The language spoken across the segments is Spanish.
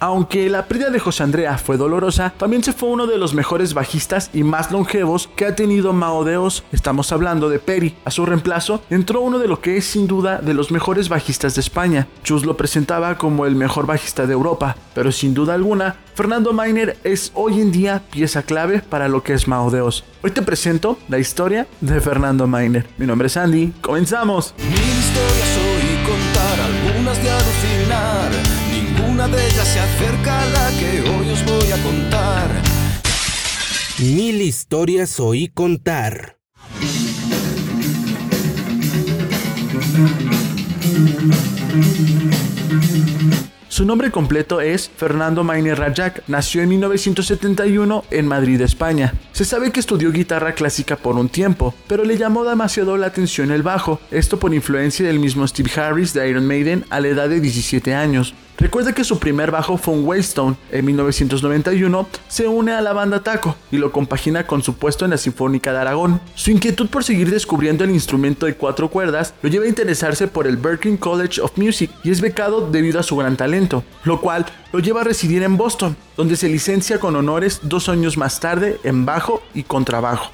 Aunque la pérdida de José Andrea fue dolorosa, también se fue uno de los mejores bajistas y más longevos que ha tenido Mao Deos. Estamos hablando de Peri. A su reemplazo entró uno de lo que es sin duda de los mejores bajistas de España. Chus lo presentaba como el mejor bajista de Europa, pero sin duda alguna, Fernando Miner es hoy en día pieza clave para lo que es Mao Deos. Hoy te presento la historia de Fernando Miner. Mi nombre es Andy. ¡Comenzamos! contar, algunas de alucinar una de ellas se acerca a la que hoy os voy a contar. Mil historias oí contar. Su nombre completo es Fernando Mainer Rajak. Nació en 1971 en Madrid, España. Se sabe que estudió guitarra clásica por un tiempo, pero le llamó demasiado la atención el bajo, esto por influencia del mismo Steve Harris de Iron Maiden a la edad de 17 años. Recuerda que su primer bajo fue un Waystone. En 1991 se une a la banda Taco y lo compagina con su puesto en la Sinfónica de Aragón. Su inquietud por seguir descubriendo el instrumento de cuatro cuerdas lo lleva a interesarse por el Berklee College of Music y es becado debido a su gran talento, lo cual lo lleva a residir en Boston, donde se licencia con honores dos años más tarde en bajo y contrabajo.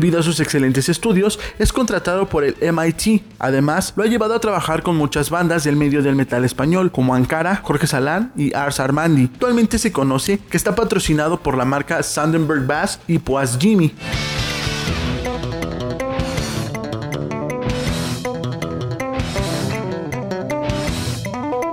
Debido a sus excelentes estudios, es contratado por el MIT. Además, lo ha llevado a trabajar con muchas bandas del medio del metal español, como Ankara, Jorge Salán y Ars Armandi. Actualmente se conoce que está patrocinado por la marca Sandenberg Bass y Poas Jimmy.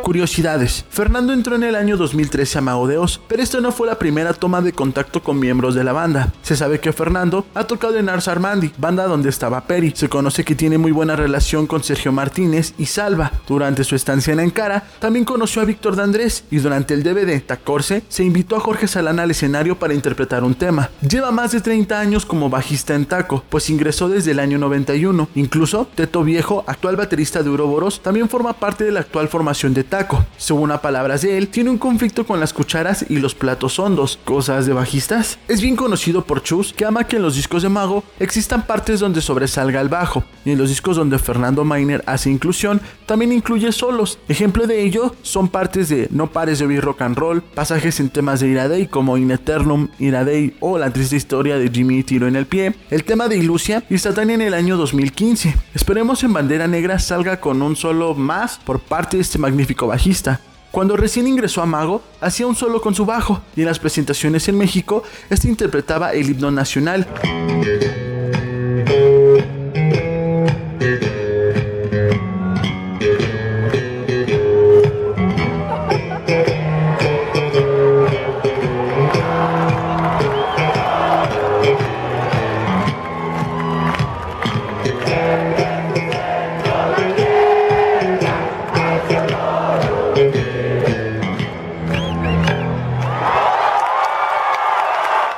Curiosidades. Fernando entró en el año 2013 a Maodeos, pero esta no fue la primera toma de contacto con miembros de la banda. Se sabe que Fernando ha tocado en Ars Armandi, banda donde estaba Peri. Se conoce que tiene muy buena relación con Sergio Martínez y Salva. Durante su estancia en Ankara, también conoció a Víctor D'Andrés y durante el DVD Tacorce se invitó a Jorge Salán al escenario para interpretar un tema. Lleva más de 30 años como bajista en Taco, pues ingresó desde el año 91. Incluso Teto Viejo, actual baterista de Uroboros, también forma parte de la actual formación de Taco según a palabras de él, tiene un conflicto con las cucharas y los platos hondos, cosas de bajistas. Es bien conocido por Chus que ama que en los discos de Mago existan partes donde sobresalga el bajo, y en los discos donde Fernando Miner hace inclusión, también incluye solos. Ejemplo de ello son partes de No pares de oír rock and roll, pasajes en temas de Iradei como In Eternum, Iradei o La triste historia de Jimmy Tiro en el pie, el tema de Ilusia y Satania en el año 2015. Esperemos en Bandera Negra salga con un solo más por parte de este magnífico bajista. Cuando recién ingresó a Mago, hacía un solo con su bajo y en las presentaciones en México, este interpretaba el himno nacional.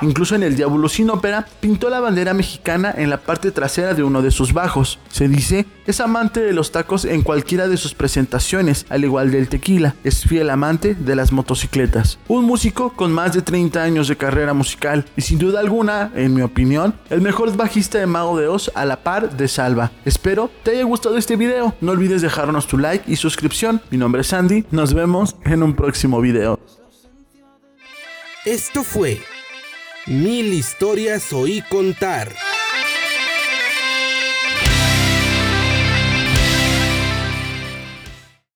Incluso en el Diablo sin ópera pintó la bandera mexicana en la parte trasera de uno de sus bajos. Se dice, es amante de los tacos en cualquiera de sus presentaciones, al igual del tequila. Es fiel amante de las motocicletas. Un músico con más de 30 años de carrera musical y sin duda alguna, en mi opinión, el mejor bajista de Mago de Oz a la par de Salva. Espero te haya gustado este video. No olvides dejarnos tu like y suscripción. Mi nombre es Andy. Nos vemos en un próximo video. Esto fue Mil historias oí contar.